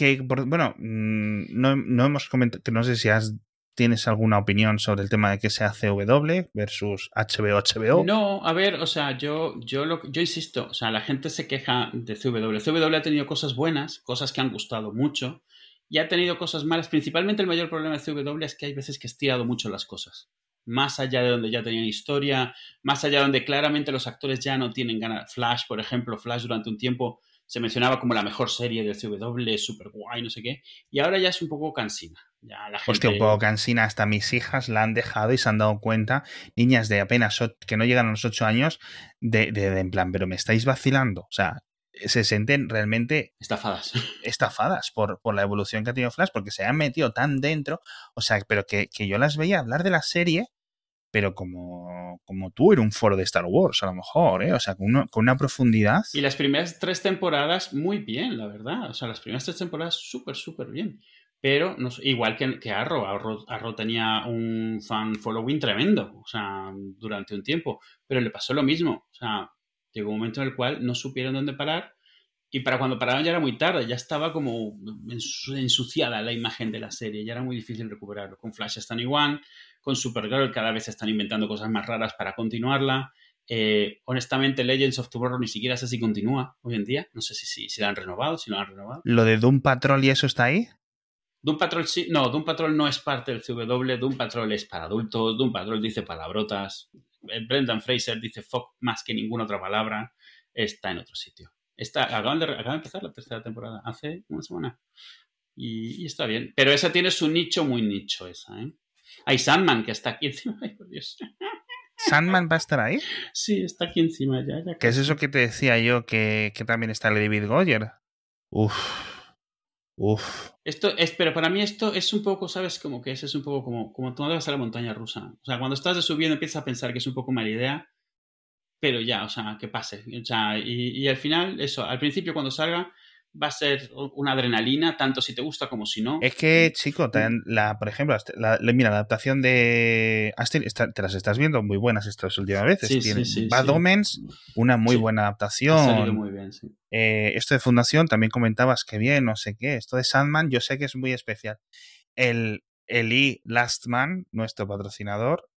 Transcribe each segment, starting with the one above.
Que, bueno, mm, no, no hemos comentado, que no sé si has ¿Tienes alguna opinión sobre el tema de que sea CW versus HBO HBO? No, a ver, o sea, yo, yo, lo, yo insisto, o sea, la gente se queja de CW. CW ha tenido cosas buenas, cosas que han gustado mucho, y ha tenido cosas malas. Principalmente el mayor problema de CW es que hay veces que ha estirado mucho las cosas. Más allá de donde ya tenían historia, más allá de donde claramente los actores ya no tienen ganas. Flash, por ejemplo, Flash durante un tiempo se mencionaba como la mejor serie del CW, super guay, no sé qué, y ahora ya es un poco cansina. Ya la gente... Hostia, un poco cansina, hasta mis hijas la han dejado y se han dado cuenta, niñas de apenas que no llegan a los 8 años, de, de, en plan, pero me estáis vacilando, o sea, se sienten realmente estafadas, estafadas por, por, la evolución que ha tenido Flash, porque se han metido tan dentro, o sea, pero que, que yo las veía hablar de la serie pero como, como tú en un foro de Star Wars, a lo mejor, ¿eh? O sea, con, con, una profundidad. Y las primeras tres temporadas, muy bien, la verdad. O sea, las primeras tres temporadas, súper, súper bien. Pero no, igual que, que Arrow, Arrow, Arrow, tenía un fan following tremendo, o sea, durante un tiempo. Pero le pasó lo mismo. O sea, llegó un momento en el cual no supieron dónde parar. Y para cuando pararon ya era muy tarde, ya estaba como ensuciada la imagen de la serie, ya era muy difícil recuperarlo. Con Flash están igual, con Supergirl cada vez están inventando cosas más raras para continuarla. Eh, honestamente, Legends of Tomorrow ni siquiera sé si continúa hoy en día. No sé si, si, si la han renovado, si lo han renovado. ¿Lo de Doom Patrol y eso está ahí? Doom Patrol sí, no, Doom Patrol no es parte del CW, Doom Patrol es para adultos, Doom Patrol dice palabrotas, eh, Brendan Fraser dice fuck más que ninguna otra palabra, está en otro sitio. Está, acaban, de, acaban de empezar la tercera temporada, hace una semana. Y, y, está bien. Pero esa tiene su nicho muy nicho, esa, ¿eh? Hay Sandman que está aquí encima. Ay, por Dios. ¿Sandman va a estar ahí? Sí, está aquí encima ya. ya ¿Qué es eso que te decía yo que, que también está el David Goyer? Uf. Uf. Esto es, pero para mí esto es un poco, ¿sabes? Como que es, es un poco como, como tú vas a la montaña rusa. O sea, cuando estás de subiendo empiezas a pensar que es un poco mala idea, pero ya, o sea, que pase. O sea, y, y al final, eso, al principio cuando salga, va a ser una adrenalina, tanto si te gusta como si no. Es que, chico, la, por ejemplo, la, mira, la adaptación de Astin, te las estás viendo muy buenas estas últimas veces. Sí, sí, sí, Bad Omens, una muy buena adaptación. Ha salido muy bien, sí. Eh, esto de Fundación, también comentabas que bien, no sé qué. Esto de Sandman, yo sé que es muy especial. El, el E Last Man, nuestro patrocinador,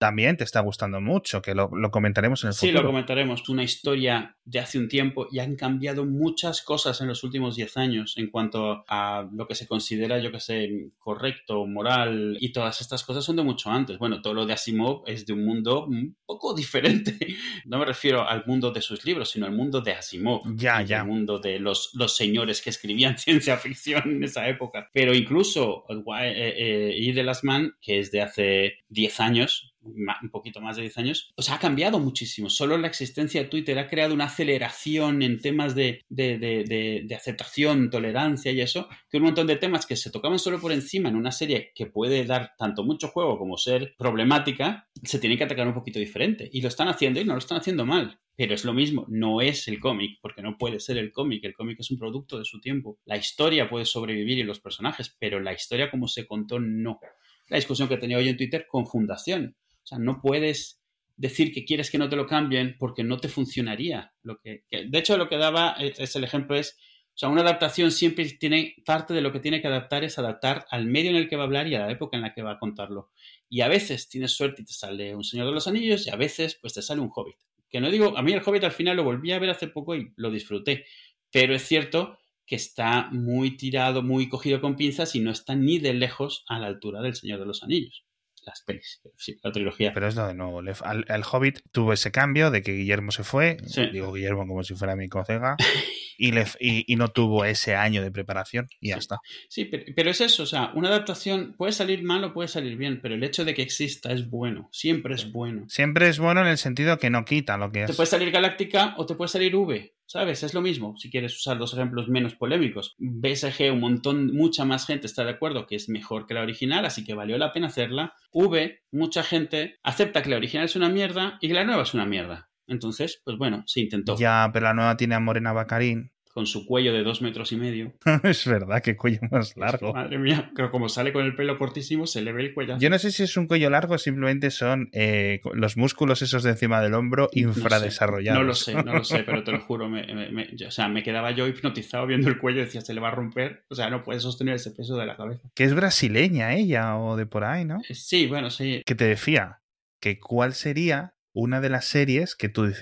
también te está gustando mucho, que lo, lo comentaremos en el futuro. Sí, lo comentaremos. Una historia de hace un tiempo y han cambiado muchas cosas en los últimos 10 años en cuanto a lo que se considera, yo que sé, correcto, moral y todas estas cosas son de mucho antes. Bueno, todo lo de Asimov es de un mundo un poco diferente. No me refiero al mundo de sus libros, sino al mundo de Asimov. Ya, ya. El mundo de los, los señores que escribían ciencia ficción en esa época. Pero incluso eh, eh, Y de las Man, que es de hace 10 años, un poquito más de 10 años, o sea, ha cambiado muchísimo. Solo la existencia de Twitter ha creado una aceleración en temas de, de, de, aceptación, tolerancia y eso, que un montón de temas que se tocaban solo por encima en una serie que puede dar tanto mucho juego como ser problemática, se tienen que atacar un poquito diferente. Y lo están haciendo y no lo están haciendo mal. Pero es lo mismo, no es el cómic, porque no puede ser el cómic. El cómic es un producto de su tiempo. La historia puede sobrevivir y los personajes, pero la historia como se contó, no. La discusión que tenía hoy en Twitter con Fundación sea, no puedes decir que quieres que no te lo cambien porque no te funcionaría. Lo que, de hecho, lo que daba es, el ejemplo es, o sea, una adaptación siempre tiene, parte de lo que tiene que adaptar es adaptar al medio en el que va a hablar y a la época en la que va a contarlo. Y a veces tienes suerte y te sale un Señor de los Anillos y a veces pues te sale un Hobbit. Que no digo, a mí el Hobbit al final lo volví a ver hace poco y lo disfruté. Pero es cierto que está muy tirado, muy cogido con pinzas y no está ni de lejos a la altura del Señor de los Anillos las pelis, sí, la trilogía. Pero es lo de nuevo. El, el, Hobbit tuvo ese cambio de que Guillermo se fue, sí. digo Guillermo como si fuera mi colega, y, le, y, y, no tuvo ese año de preparación y ya sí. está. Sí, pero, pero, es eso, o sea, una adaptación puede salir mal o puede salir bien, pero el hecho de que exista es bueno, siempre es bueno. Siempre es bueno en el sentido que no quita lo que es. Te puede salir Galáctica o te puede salir V. ¿Sabes? Es lo mismo. Si quieres usar dos ejemplos menos polémicos. BSG, un montón, mucha más gente está de acuerdo que es mejor que la original, así que valió la pena hacerla. V, mucha gente acepta que la original es una mierda y que la nueva es una mierda. Entonces, pues bueno, se intentó. Ya, pero la nueva tiene a Morena Bacarín. Con su cuello de dos metros y medio. es verdad, que cuello más largo. Madre mía, pero como sale con el pelo cortísimo, se le ve el cuello. Yo no sé si es un cuello largo o simplemente son eh, los músculos esos de encima del hombro infradesarrollados. No, lo sé, no lo sé, pero te lo juro. o sea, me quedaba yo hipnotizado viendo el cuello y decía, se le va a romper. O sea, no puede sostener ese peso de la cabeza. Que es brasileña ella o de por ahí, ¿no? Eh, sí, bueno, sí. Que te decía que cuál sería una de las series que tú,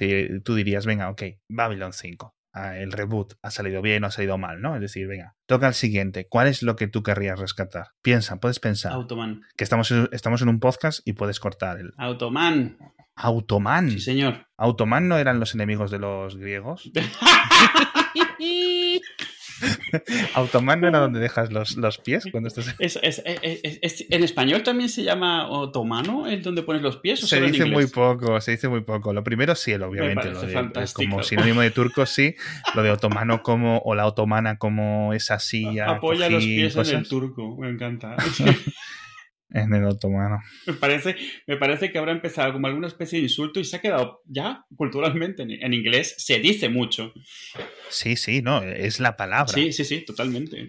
tú dirías, venga, ok, Babylon 5 el reboot ha salido bien o ha salido mal, ¿no? Es decir, venga, toca el siguiente. ¿Cuál es lo que tú querrías rescatar? Piensa, puedes pensar. Automan. Que estamos, estamos en un podcast y puedes cortar el. Automan. Automan. Sí, señor. ¿Automan no eran los enemigos de los griegos? Automan no era donde dejas los, los pies cuando estás. Es, es, es, en español también se llama otomano, es donde pones los pies. se dice muy poco, se dice muy poco. Lo primero sí, obviamente. Lo de, como sinónimo de turco sí. Lo de otomano como, o la otomana como esa silla. Apoya los pies en el turco, me encanta. en el otomano. Me parece, me parece que habrá empezado como alguna especie de insulto y se ha quedado ya culturalmente en, inglés. Se dice mucho. Sí, sí, no, es la palabra. Sí, sí, sí, totalmente.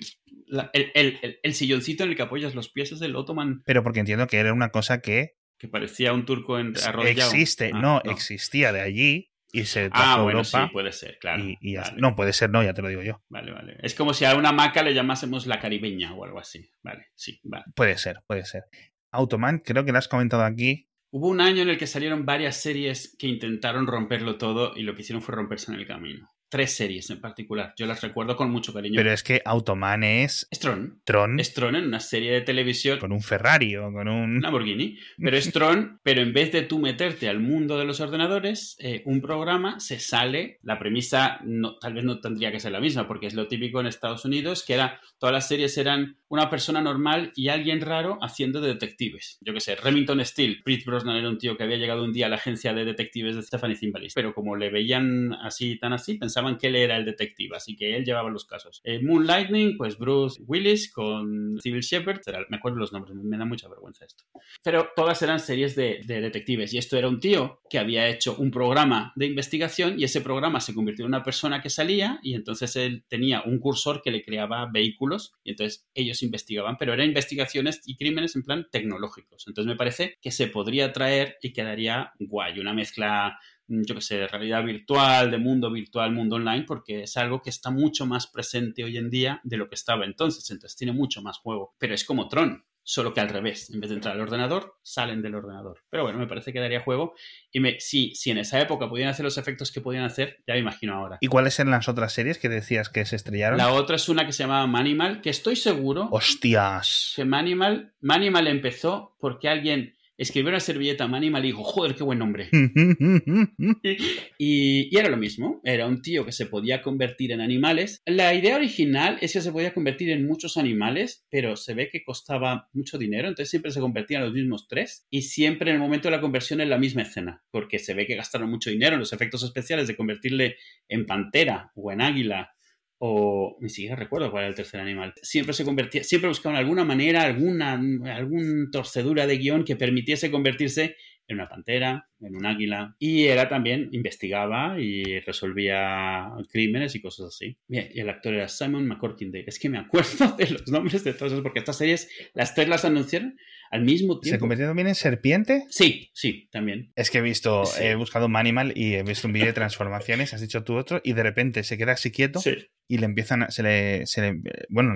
el, silloncito en el que apoyas los pies es del otomán. Pero porque entiendo que era una cosa que... Que parecía un turco en arrodillado. Existe, ah, no, existía de allí y se ah, bueno, sí, puede ser, claro. Y, No, puede ser, no, ya te lo digo yo. Vale, vale. Es como si a una maca le llamásemos la caribeña o algo así. Vale, sí, vale. Puede ser, puede ser. Automan, creo que lo has comentado aquí. Hubo un año en el que salieron varias series que intentaron romperlo todo y lo que hicieron fue romperse en el camino tres series en particular. Yo las recuerdo con mucho cariño. Pero es que Automan es. Es Tron. Tron. Es Tron en una serie de televisión. Con un Ferrari o con un. Lamborghini. Pero es Tron, pero en vez de tú meterte al mundo de los ordenadores, eh, un programa se sale. La premisa no, tal vez no tendría que ser la misma, porque es lo típico en Estados Unidos, que era. Todas las series eran una persona normal y alguien raro haciendo de detectives. Yo qué sé, Remington Steele. Pete Brosnan era un tío que había llegado un día a la agencia de detectives de Stephanie Zimbalist. Pero como le veían así tan así, pensaban que él era el detective, así que él llevaba los casos. Eh, Moonlightning, pues Bruce Willis con Civil Shepard, me acuerdo los nombres, me da mucha vergüenza esto. Pero todas eran series de, detectives y esto era un tío que había hecho un programa de investigación y ese programa se convirtió en una persona que salía y entonces él tenía un cursor que le creaba vehículos y entonces ellos investigaban, pero eran investigaciones y crímenes en plan tecnológicos. Entonces me parece que se podría traer y quedaría guay, una mezcla yo qué sé, de realidad virtual, de mundo virtual, mundo online, porque es algo que está mucho más presente hoy en día de lo que estaba entonces, entonces tiene mucho más juego. Pero es como Tron, solo que al revés, en vez de entrar al ordenador, salen del ordenador. Pero bueno, me parece que daría juego. Y me, si, si en esa época podían hacer los efectos que podían hacer, ya me imagino ahora. ¿Y cuáles eran las otras series que decías que se estrellaron? La otra es una que se llamaba Manimal, que estoy seguro. ¡Hostias! Que Manimal, Manimal empezó porque alguien escribió una servilleta Manimal y dijo, joder, qué buen nombre. y, era lo mismo, era un tío que se podía convertir en animales. La idea original es que se podía convertir en muchos animales, pero se ve que costaba mucho dinero, entonces siempre se convertían los mismos tres y siempre en el momento de la conversión en la misma escena, porque se ve que gastaron mucho dinero en los efectos especiales de convertirle en pantera o en águila o ni siquiera recuerdo cuál era el tercer animal. Siempre se convertía, siempre buscaban alguna manera, alguna, algún torcedura de guion que permitiese convertirse en una pantera, en un águila. Y era también, investigaba y resolvía crímenes y cosas así. Bien, y el actor era Simon McCorkindale. Es que me acuerdo de los nombres de todos porque estas series, las tres las anunciaron al mismo tiempo. ¿Se convirtió también en serpiente? Sí, sí, también. Es que he visto, he buscado un animal y he visto un vídeo de transformaciones, has dicho tú otro, y de repente se queda así quieto y le empiezan, a, se, le, se le, bueno,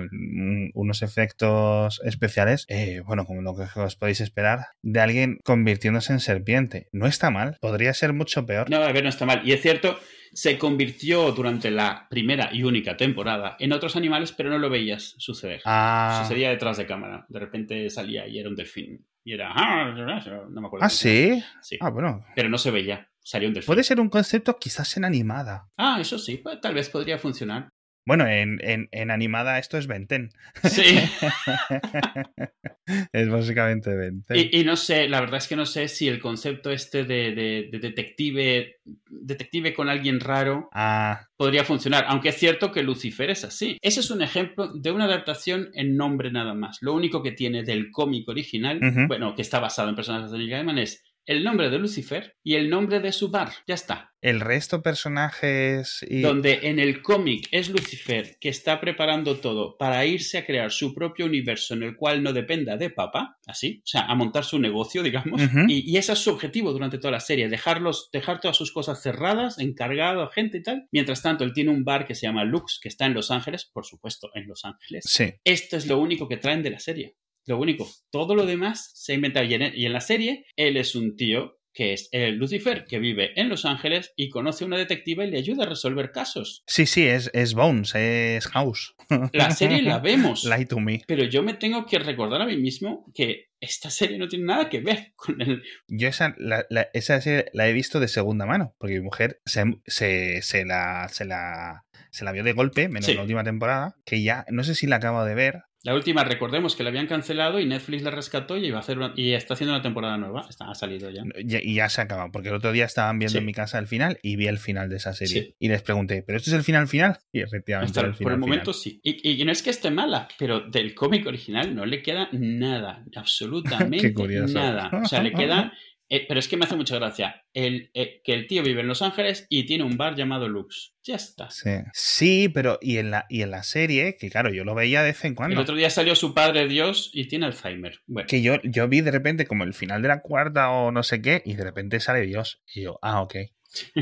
unos efectos especiales, eh, bueno, como lo que os podéis esperar, de alguien convirtiéndose en serpiente. No está mal, podría ser mucho peor. No, a ver, no está mal. Y es cierto, se convirtió durante la primera y única temporada en otros animales, pero no lo veías suceder. Ah. Sucedía detrás de cámara. De repente salía y era un delfín. Y era. Ah, no me acuerdo. Ah, sí. Sí. Ah, bueno. Pero no se veía. Salió un delfín. Puede ser un concepto quizás en animada. Ah, eso sí. Pues, tal vez podría funcionar. Bueno, en, en, animada esto es Benten. Sí. es básicamente Benten. Y, y, no sé, la verdad es que no sé si el concepto este de, detective, detective con alguien raro ah. podría funcionar. Aunque es cierto que Lucifer es así. Ese es un ejemplo de una adaptación en nombre nada más. Lo único que tiene del cómic original, bueno, que está basado en personajes de Neil Gaiman es el nombre de Lucifer y el nombre de su bar. Ya está. El resto personajes y... Donde en el cómic es Lucifer que está preparando todo para irse a crear su propio universo en el cual no dependa de papá, así, o sea, a montar su negocio, digamos. Y ese es su objetivo durante toda la serie, dejarlos, dejar todas sus cosas cerradas, encargado a gente y tal. Mientras tanto, él tiene un bar que se llama Lux, que está en Los Ángeles, por supuesto, en Los Ángeles. Sí. Esto es lo único que traen de la serie. Lo único. Todo lo demás se ha inventado. Y en, y en la serie, él es un tío que es el Lucifer, que vive en Los Ángeles y conoce a una detectiva y le ayuda a resolver casos. Sí, sí, es, es Bones, es House. La serie la vemos. Lie to me. Pero yo me tengo que recordar a mí mismo que esta serie no tiene nada que ver con el... Yo esa, la, la- esa serie la he visto de segunda mano, porque mi mujer se, se, se la, se, la, se la vio de golpe, menos Sí. la última temporada, que ya no sé si la acabo de ver. La última, recordemos que la habían cancelado y Netflix la rescató y, iba a hacer una- y está haciendo una temporada nueva. Está, ha salido ya. ya- Y ya se acaba, porque el otro día estaban viendo Sí. en mi casa el final y vi el final de esa serie. Sí. Y les pregunté, ¿pero esto es el final final? Y efectivamente Hasta era el- final por el final. momento sí. Y, y no es que esté mala, pero del cómic original no le queda nada, absolutamente Qué curioso. nada. O sea, le queda... eh, pero es que me hace mucha gracia el, eh, que el tío vive en Los Ángeles y tiene un bar llamado Lux. Ya está. Sí. Sí, pero y en, la, y en la serie, que claro, yo lo veía de vez en El cuando. otro día salió su padre Dios y tiene Alzheimer. Bueno, Que yo, yo vi de repente como el final de la cuarta o no sé qué, y de repente sale Dios. Y yo, ah, ok.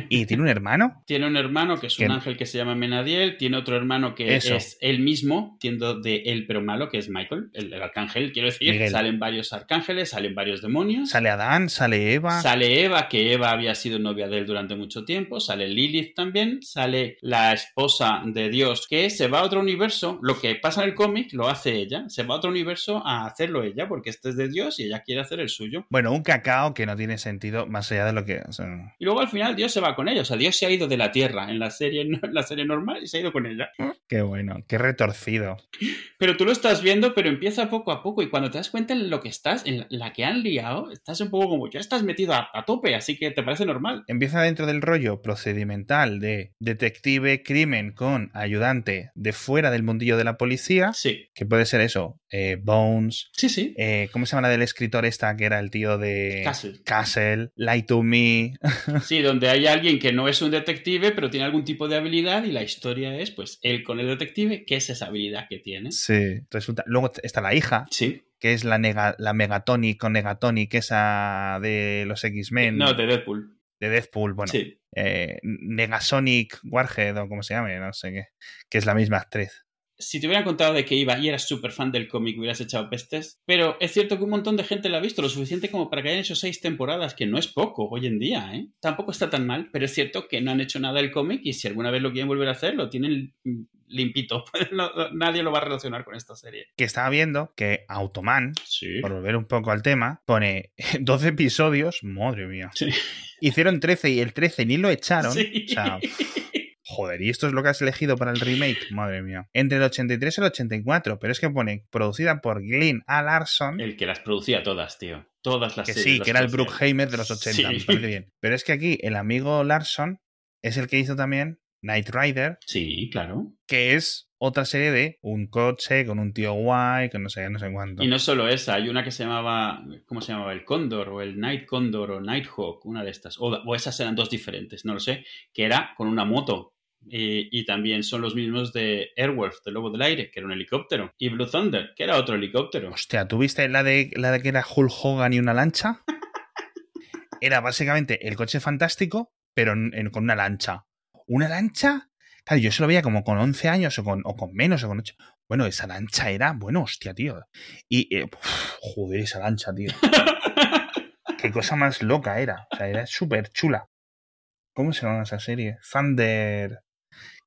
¿Y tiene un hermano? tiene un hermano que es un ángel que se llama Menadiel, tiene otro hermano que Eso. es él mismo, tiendo de él pero malo, que es Michael, el, el arcángel, quiero decir. Miguel. Salen varios arcángeles, salen varios demonios. Sale Adán, sale Eva. Sale Eva, que Eva había sido novia de él durante mucho tiempo. Sale Lilith también. Sale la esposa de Dios, que se va a otro universo. Lo que pasa en el cómic lo hace ella. Se va a otro universo a hacerlo ella, porque este es de Dios y ella quiere hacer el suyo. Bueno, un cacao que no tiene sentido más allá de lo que. o sea, Y luego al final Dios se va con ella. O sea, Dios se ha ido de la tierra en la serie, en la serie normal y se ha ido con ella. qué bueno, qué retorcido. Pero tú lo estás viendo, pero empieza poco a poco. Y cuando te das cuenta en lo que estás, en la que han liado, estás un poco como ya estás metido a, a tope, así que te parece normal. Empieza dentro del rollo procedimental de detective crimen con ayudante de fuera del mundillo de la policía, Sí, que puede ser eso, eh, Bones, sí, sí. eh, ¿cómo se llama la del escritor esta que era el tío de Castle. Castle, Lie to Me? Sí, donde hay alguien que no es un detective, pero tiene algún tipo de habilidad y la historia es, pues, él con el detective, ¿qué es esa habilidad que tiene? Sí, resulta. Luego está la hija, Sí. que es la, nega, la Megatonic o Negatonic, esa de los X-Men, No, de Deadpool. de Deadpool, bueno, Sí. eh, Negasonic Warhead o como se llame, no sé qué, que es la misma actriz. Si te hubieran contado de que iba y eras súper fan del cómic, hubieras echado pestes. Pero es cierto que un montón de gente la ha visto, lo suficiente como para que hayan hecho seis temporadas, que no es poco hoy en día, ¿eh? Tampoco está tan mal, pero es cierto que no han hecho nada del cómic y si alguna vez lo quieren volver a hacer, lo tienen limpito. Nadie lo va a relacionar con esta serie. Que estaba viendo que Automan, Sí. por volver un poco al tema, pone 12 episodios, madre mía. Sí. Hicieron 13 y el 13 ni lo echaron. Sí. O sea, joder, ¿y esto es lo que has elegido para el remake? Madre mía. Entre el 83 y el 84, pero es que pone producida por Glyn A. Larson. El que las producía todas, tío. Todas las Que series sí, las que era el. Bruckheimer de los 80, Sí. me parece bien. Pero es que aquí el amigo Larson es el que hizo también Knight Rider, Sí, claro. que es otra serie de un coche con un tío guay, con no sé, no sé cuánto. Y no solo esa, hay una que se llamaba, ¿cómo se llamaba? El Cóndor o el Night Cóndor o Nighthawk, una de estas. O, o esas eran dos diferentes, no lo sé, que era con una moto. Y, y también son los mismos de Airwolf, del Lobo del Aire, que era un helicóptero. Y Blue Thunder, que era otro helicóptero. Hostia, ¿tú viste la de, la de que era Hulk Hogan y una lancha? Era básicamente el coche fantástico, pero en- en- con una lancha. ¿Una lancha? Claro, yo se lo veía como con 11 años o con, o con menos o con 8. Bueno, esa lancha era, bueno, hostia, tío. Y, eh, uf, joder, esa lancha, tío. Qué cosa más loca era. O sea, era súper chula. ¿Cómo se llama esa serie? Thunder.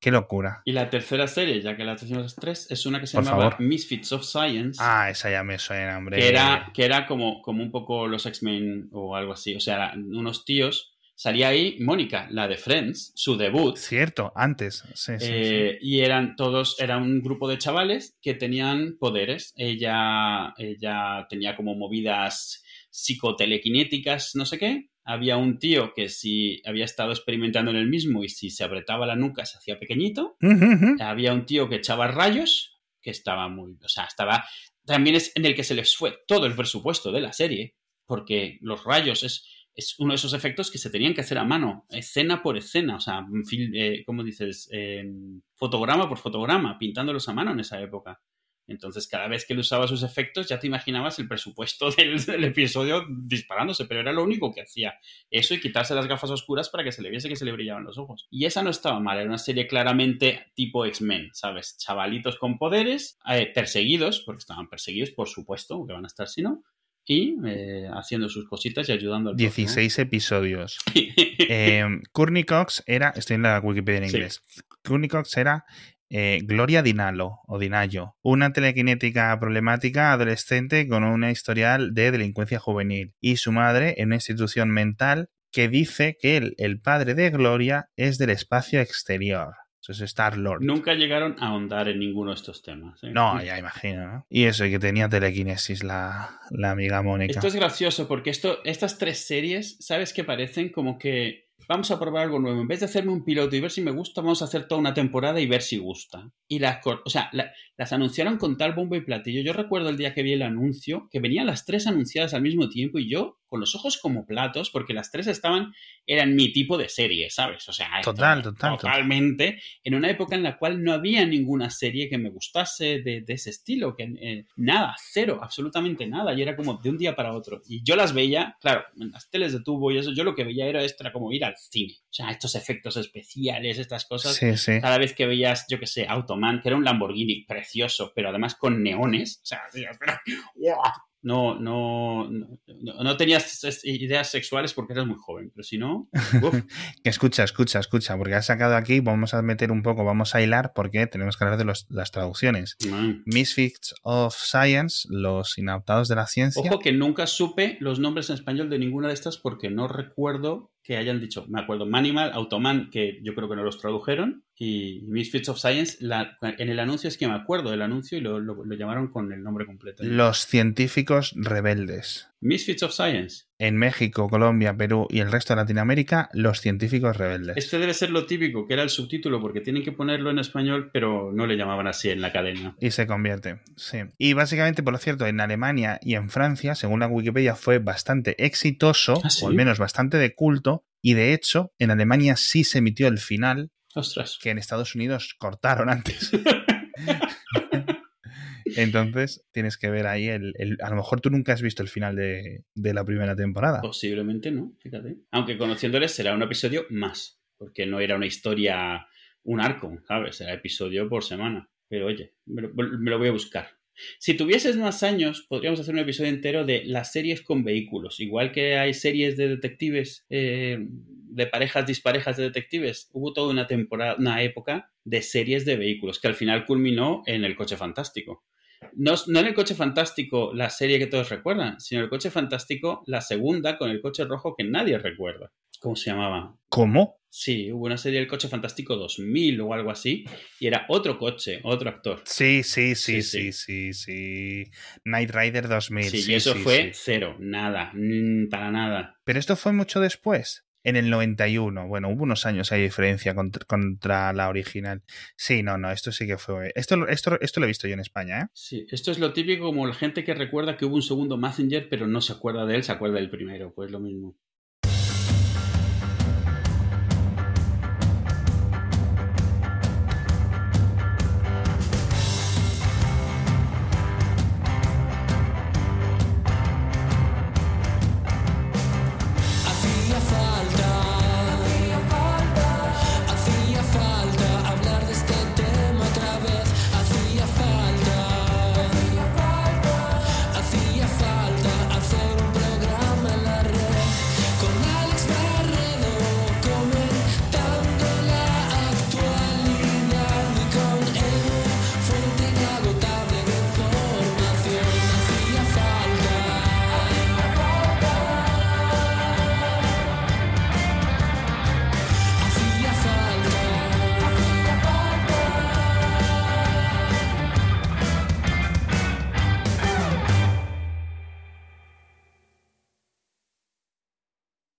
Qué locura. y la tercera serie, ya que las tres, es una que se Por llamaba favor. Misfits of Science. Ah, esa ya me suena, hombre. que era, que era como, como un poco los X-Men o algo así. O sea, unos tíos. Salía ahí Mónica, la de Friends, su debut. Cierto, antes. Sí, sí, sí. Eh, y eran todos, era un grupo de chavales que tenían poderes. Ella, ella tenía como movidas psicotelequinéticas, no sé qué. Había un tío que si había estado experimentando en el mismo y si se apretaba la nuca se hacía pequeñito. Había un tío que echaba rayos, que estaba muy, o sea, estaba, también es en el que se les fue todo el presupuesto de la serie, porque los rayos es, es uno de esos efectos que se tenían que hacer a mano, escena por escena, o sea, eh, ¿cómo dices? Em, fotograma por fotograma, pintándolos a mano en esa época. Entonces, cada vez que él usaba sus efectos, ya te imaginabas el presupuesto del, episodio disparándose, pero era lo único que hacía. Eso y quitarse las gafas oscuras para que se le viese que se le brillaban los ojos. Y esa no estaba mal, era una serie claramente tipo X-Men, ¿sabes? Chavalitos con poderes, eh, perseguidos, porque estaban perseguidos, por supuesto, que van a estar si no, y eh, haciendo sus cositas y ayudando al 16 episodios. eh, Courtney Cox era, estoy en la Wikipedia en inglés, Courtney Cox era eh, Gloria Dinalo o Dinayo, una telequinética problemática adolescente con una historial de delincuencia juvenil y su madre en una institución mental que dice que el padre de Gloria es del espacio exterior. Eso es Star Lord. Nunca llegaron a ahondar en ninguno de estos temas. ¿eh? No, ya imagino, ¿no? Y eso, y que tenía telequinesis la, la amiga Mónica. Esto es gracioso porque esto, estas tres series, ¿sabes qué parecen? Como que vamos a probar algo nuevo. En vez de hacerme un piloto y ver si me gusta, vamos a hacer toda una temporada y ver si gusta. Y las, o sea, las anunciaron con tal bombo y platillo. Yo recuerdo el día que vi el anuncio, que venían las tres anunciadas al mismo tiempo y yo con los ojos como platos, porque las tres estaban, eran mi tipo de serie, ¿sabes? O sea, total, total, totalmente, en una época en la cual no había ninguna serie que me gustase de, ese estilo, que eh, nada, cero, absolutamente nada, y era como de un día para otro. Y yo las veía, claro, en las teles de tubo y eso, yo lo que veía era esto, era como ir al cine. O sea, estos efectos especiales, estas cosas. Cada vez que veías, yo que sé, Automan, que era un Lamborghini precioso, pero además con neones. O sea, espera, no, no, no, no, tenías ideas sexuales porque eras muy joven, pero si no... que escucha, escucha, escucha, porque has sacado aquí, vamos a meter un poco, vamos a hilar porque tenemos que hablar de las traducciones. Misfits of Science, los inadaptados de la ciencia. Ojo que nunca supe los nombres en español de ninguna de estas porque no recuerdo que hayan dicho, me acuerdo, Manimal, Automan, que yo creo que no los tradujeron, y Misfits of Science, en el anuncio es que me acuerdo del anuncio y lo, lo, llamaron con el nombre completo. Los científicos rebeldes. Misfits of Science. En México, Colombia, Perú y el resto de Latinoamérica, los científicos rebeldes. Este debe ser lo típico, que era el subtítulo, porque tienen que ponerlo en español, pero no le llamaban así en la cadena. Y se convierte, sí. Y básicamente, por cierto, en Alemania y en Francia, según la Wikipedia, fue bastante exitoso, ¿Ah, o al menos bastante de culto, y de hecho, en Alemania sí se emitió el final, Ostras. que en Estados Unidos cortaron antes. Entonces tienes que ver ahí el, A lo mejor tú nunca has visto el final de, la primera temporada. Posiblemente no, fíjate. Aunque conociéndoles será un episodio más, porque no era una historia, un arco, ¿sabes? Era episodio por semana. Pero oye, me lo voy a buscar. Si tuvieses más años, podríamos hacer un episodio entero de las series con vehículos. Igual que hay series de detectives, eh, de parejas disparejas de detectives, hubo toda una temporada, una época de series de vehículos que al final culminó en el coche fantástico. No, no, en el coche fantástico la serie que todos recuerdan, sino el coche fantástico la segunda con el coche rojo que nadie recuerda. ¿Cómo se llamaba? ¿Cómo? Sí, hubo una serie El Coche Fantástico 2000 o algo así, y era otro coche, otro actor. Sí, sí, sí, sí, sí, sí. Night Rider 2000. Sí, y eso fue cero, nada, para nada. Pero esto fue mucho después. En el 91, bueno, hubo unos años hay diferencia contra, la original. Sí, no, no, esto sí que fue. Esto, esto, esto lo he visto yo en España, ¿eh? Sí, esto es lo típico como la gente que recuerda que hubo un segundo Messenger, pero no se acuerda de él, se acuerda del primero, pues lo mismo.